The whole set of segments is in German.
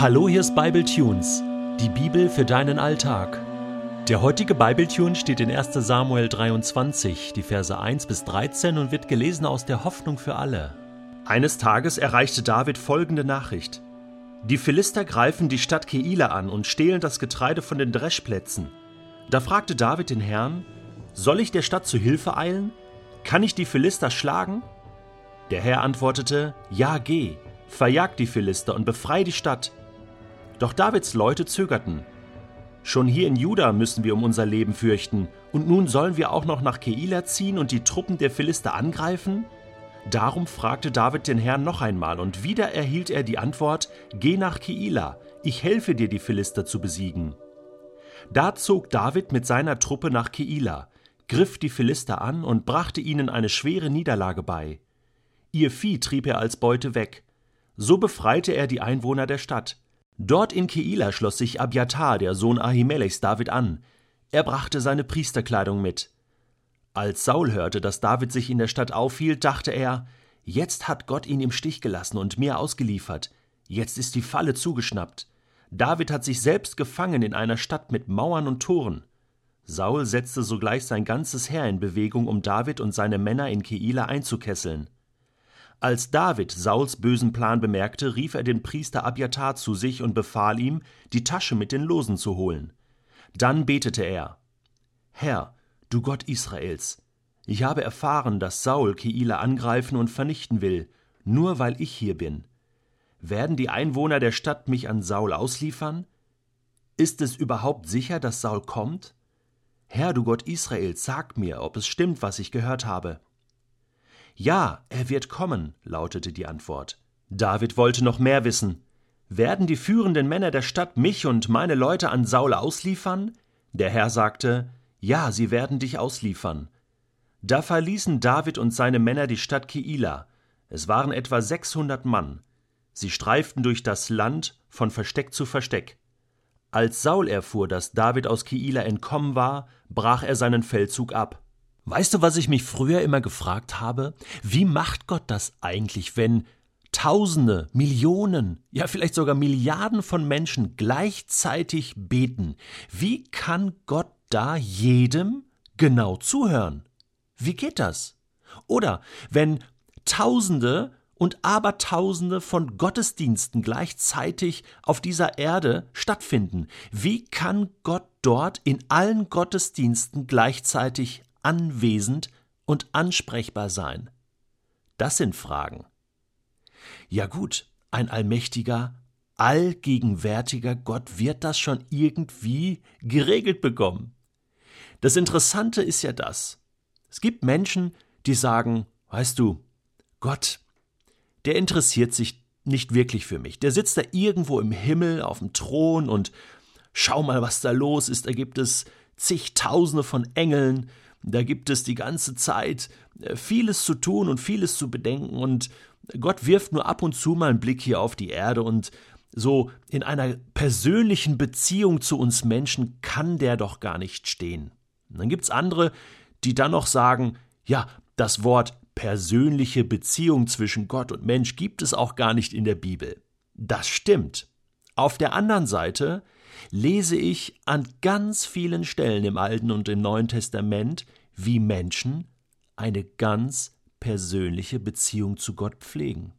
Hallo, hier ist Bible Tunes, die Bibel für deinen Alltag. Der heutige Bible Tune steht in 1. Samuel 23, die Verse 1 bis 13 und wird gelesen aus der Hoffnung für alle. Eines Tages erreichte David folgende Nachricht: Die Philister greifen die Stadt Keila an und stehlen das Getreide von den Dreschplätzen. Da fragte David den Herrn: Soll ich der Stadt zu Hilfe eilen? Kann ich die Philister schlagen? Der Herr antwortete: Ja, geh, verjag die Philister und befrei die Stadt. Doch Davids Leute zögerten. Schon hier in Juda müssen wir um unser Leben fürchten, und nun sollen wir auch noch nach Keila ziehen und die Truppen der Philister angreifen? Darum fragte David den Herrn noch einmal, und wieder erhielt er die Antwort: Geh nach Keila, ich helfe dir, die Philister zu besiegen. Da zog David mit seiner Truppe nach Keila, griff die Philister an und brachte ihnen eine schwere Niederlage bei. Ihr Vieh trieb er als Beute weg. So befreite er die Einwohner der Stadt. Dort in Keila schloss sich Abiatar, der Sohn Ahimelechs, David an. Er brachte seine Priesterkleidung mit. Als Saul hörte, dass David sich in der Stadt aufhielt, dachte er, jetzt hat Gott ihn im Stich gelassen und mir ausgeliefert. Jetzt ist die Falle zugeschnappt. David hat sich selbst gefangen in einer Stadt mit Mauern und Toren. Saul setzte sogleich sein ganzes Heer in Bewegung, um David und seine Männer in Keila einzukesseln. Als David Sauls bösen Plan bemerkte, rief er den Priester Abiatar zu sich und befahl ihm, die Tasche mit den Losen zu holen. Dann betete er: Herr, du Gott Israels, ich habe erfahren, dass Saul Keila angreifen und vernichten will, nur weil ich hier bin. Werden die Einwohner der Stadt mich an Saul ausliefern? Ist es überhaupt sicher, dass Saul kommt? Herr, du Gott Israels, sag mir, ob es stimmt, was ich gehört habe. Ja, er wird kommen, lautete die Antwort. David wollte noch mehr wissen. Werden die führenden Männer der Stadt mich und meine Leute an Saul ausliefern? Der Herr sagte, Ja, sie werden dich ausliefern. Da verließen David und seine Männer die Stadt Keila. Es waren etwa sechshundert Mann. Sie streiften durch das Land von Versteck zu Versteck. Als Saul erfuhr, dass David aus Keila entkommen war, brach er seinen Feldzug ab. Weißt du, was ich mich früher immer gefragt habe? Wie macht Gott das eigentlich, wenn Tausende, Millionen, ja vielleicht sogar Milliarden von Menschen gleichzeitig beten? Wie kann Gott da jedem genau zuhören? Wie geht das? Oder wenn Tausende und Abertausende von Gottesdiensten gleichzeitig auf dieser Erde stattfinden. Wie kann Gott dort in allen Gottesdiensten gleichzeitig anwesend und ansprechbar sein? Das sind Fragen. Ja gut, ein allmächtiger, allgegenwärtiger Gott wird das schon irgendwie geregelt bekommen. Das Interessante ist ja das. Es gibt Menschen, die sagen, weißt du, Gott, der interessiert sich nicht wirklich für mich. Der sitzt da irgendwo im Himmel auf dem Thron und schau mal, was da los ist. Da gibt es zigtausende von Engeln da gibt es die ganze Zeit äh, vieles zu tun und vieles zu bedenken und Gott wirft nur ab und zu mal einen Blick hier auf die Erde und so in einer persönlichen Beziehung zu uns Menschen kann der doch gar nicht stehen. Und dann gibt's andere, die dann noch sagen, ja, das Wort persönliche Beziehung zwischen Gott und Mensch gibt es auch gar nicht in der Bibel. Das stimmt. Auf der anderen Seite lese ich an ganz vielen Stellen im Alten und im Neuen Testament, wie Menschen eine ganz persönliche Beziehung zu Gott pflegen.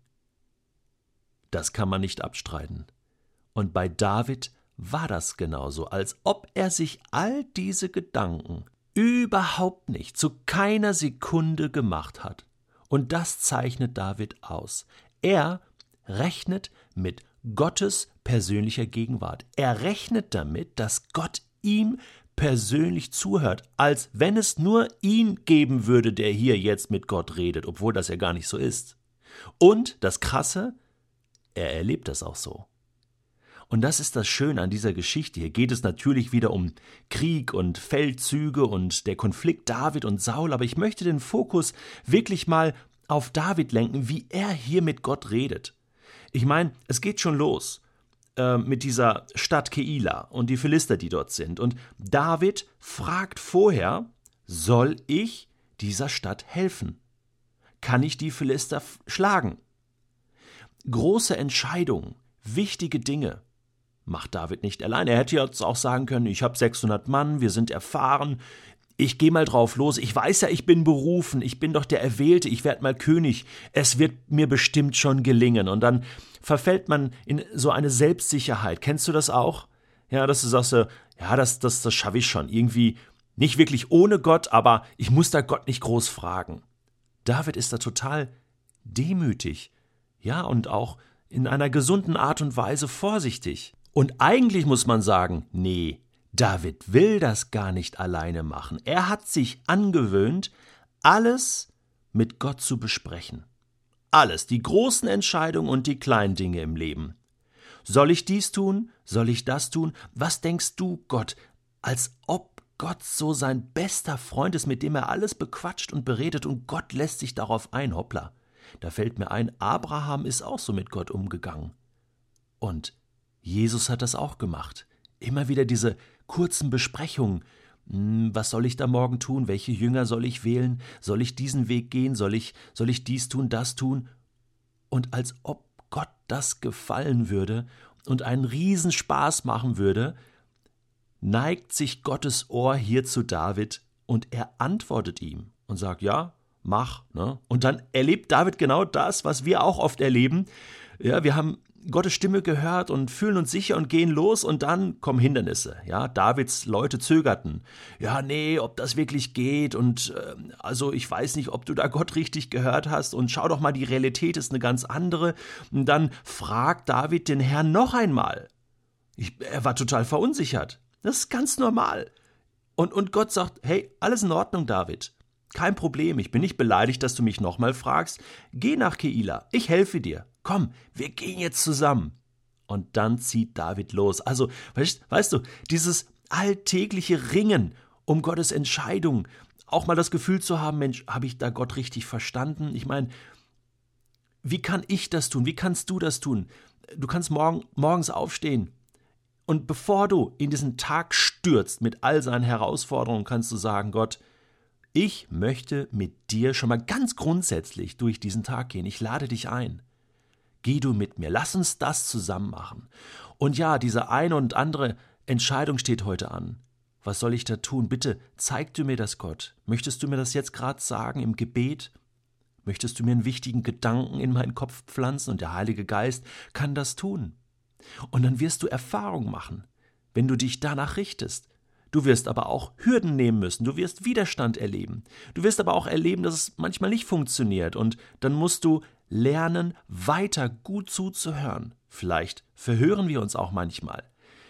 Das kann man nicht abstreiten. Und bei David war das genauso, als ob er sich all diese Gedanken überhaupt nicht zu keiner Sekunde gemacht hat. Und das zeichnet David aus. Er rechnet mit Gottes persönlicher Gegenwart. Er rechnet damit, dass Gott ihm persönlich zuhört, als wenn es nur ihn geben würde, der hier jetzt mit Gott redet, obwohl das ja gar nicht so ist. Und das Krasse, er erlebt das auch so. Und das ist das Schöne an dieser Geschichte. Hier geht es natürlich wieder um Krieg und Feldzüge und der Konflikt David und Saul, aber ich möchte den Fokus wirklich mal auf David lenken, wie er hier mit Gott redet. Ich meine, es geht schon los äh, mit dieser Stadt Keila und die Philister, die dort sind. Und David fragt vorher, soll ich dieser Stadt helfen? Kann ich die Philister schlagen? Große Entscheidungen, wichtige Dinge. macht David nicht allein. Er hätte jetzt auch sagen können, ich habe 600 Mann, wir sind erfahren, ich gehe mal drauf los, ich weiß ja, ich bin berufen, ich bin doch der Erwählte, ich werde mal König, es wird mir bestimmt schon gelingen. Und dann verfällt man in so eine Selbstsicherheit. Kennst du das auch? Ja, dass du sagst, ja, das, das, das schaffe ich schon. Irgendwie nicht wirklich ohne Gott, aber ich muss da Gott nicht groß fragen. David ist da total demütig. Ja, und auch in einer gesunden Art und Weise vorsichtig. Und eigentlich muss man sagen, nee, David will das gar nicht alleine machen. Er hat sich angewöhnt, alles mit Gott zu besprechen. Alles, die großen Entscheidungen und die kleinen Dinge im Leben. Soll ich dies tun? Soll ich das tun? Was denkst du, Gott? Als ob Gott so sein bester Freund ist, mit dem er alles bequatscht und beredet und Gott lässt sich darauf ein, hoppla. Da fällt mir ein, Abraham ist auch so mit Gott umgegangen. Und Jesus hat das auch gemacht. Immer wieder diese kurzen Besprechungen. Hm, was soll ich da morgen tun? Welche Jünger soll ich wählen? Soll ich diesen Weg gehen? Soll ich, soll ich dies tun, das tun? Und als ob Gott das gefallen würde und einen Riesenspaß machen würde, neigt sich Gottes Ohr hier zu David und er antwortet ihm und sagt, ja, mach. Ne? Und dann erlebt David genau das, was wir auch oft erleben. Ja, wir haben Gottes Stimme gehört und fühlen uns sicher und gehen los und dann kommen Hindernisse. Ja, Davids Leute zögerten. Ja, nee, ob das wirklich geht und äh, also ich weiß nicht, ob du da Gott richtig gehört hast und schau doch mal, die Realität ist eine ganz andere. Und dann fragt David den Herrn noch einmal. Ich, er war total verunsichert. Das ist ganz normal. Und, und Gott sagt, hey, alles in Ordnung, David. Kein Problem, ich bin nicht beleidigt, dass du mich nochmal fragst. Geh nach Keila, ich helfe dir. Komm, wir gehen jetzt zusammen. Und dann zieht David los. Also, weißt, weißt du, dieses alltägliche Ringen um Gottes Entscheidung, auch mal das Gefühl zu haben, Mensch, habe ich da Gott richtig verstanden? Ich meine, wie kann ich das tun? Wie kannst du das tun? Du kannst morgen, morgens aufstehen. Und bevor du in diesen Tag stürzt mit all seinen Herausforderungen, kannst du sagen, Gott, ich möchte mit dir schon mal ganz grundsätzlich durch diesen Tag gehen. Ich lade dich ein. Geh du mit mir. Lass uns das zusammen machen. Und ja, diese eine und andere Entscheidung steht heute an. Was soll ich da tun? Bitte zeig du mir das, Gott. Möchtest du mir das jetzt gerade sagen im Gebet? Möchtest du mir einen wichtigen Gedanken in meinen Kopf pflanzen und der Heilige Geist kann das tun? Und dann wirst du Erfahrung machen, wenn du dich danach richtest. Du wirst aber auch Hürden nehmen müssen, du wirst Widerstand erleben. Du wirst aber auch erleben, dass es manchmal nicht funktioniert und dann musst du lernen, weiter gut zuzuhören. Vielleicht verhören wir uns auch manchmal.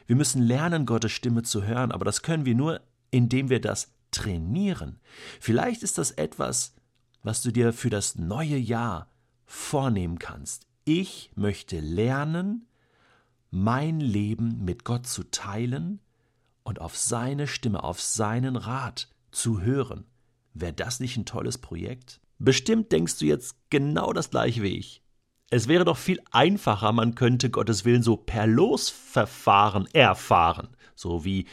Wir müssen lernen, Gottes Stimme zu hören, aber das können wir nur, indem wir das trainieren. Vielleicht ist das etwas, was du dir für das neue Jahr vornehmen kannst. Ich möchte lernen, mein Leben mit Gott zu teilen und auf seine Stimme, auf seinen Rat zu hören. Wäre das nicht ein tolles Projekt? Bestimmt denkst du jetzt genau das gleiche wie ich. Es wäre doch viel einfacher, man könnte Gottes Willen so per Losverfahren erfahren, so wie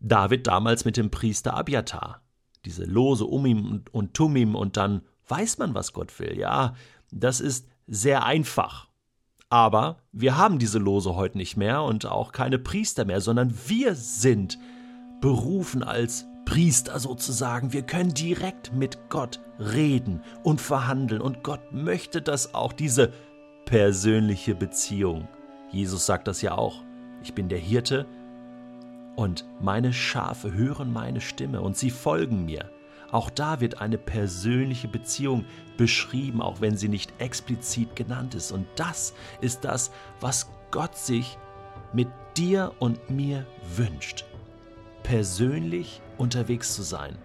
David damals mit dem Priester Abiatar. Diese Lose um ihm und Tumim und dann weiß man, was Gott will. Ja, das ist sehr einfach. Aber wir haben diese Lose heute nicht mehr und auch keine Priester mehr, sondern wir sind berufen als Priester sozusagen. Wir können direkt mit Gott reden und verhandeln. Und Gott möchte das auch, diese persönliche Beziehung. Jesus sagt das ja auch. Ich bin der Hirte und meine Schafe hören meine Stimme und sie folgen mir. Auch da wird eine persönliche Beziehung beschrieben, auch wenn sie nicht explizit genannt ist. Und das ist das, was Gott sich mit dir und mir wünscht persönlich unterwegs zu sein.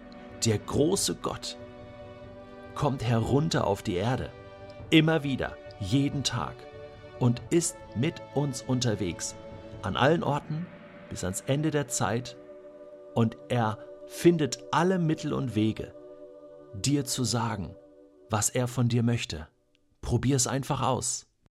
Der große Gott kommt herunter auf die Erde, immer wieder, jeden Tag, und ist mit uns unterwegs, an allen Orten bis ans Ende der Zeit, und er findet alle Mittel und Wege, dir zu sagen, was er von dir möchte. Probier es einfach aus.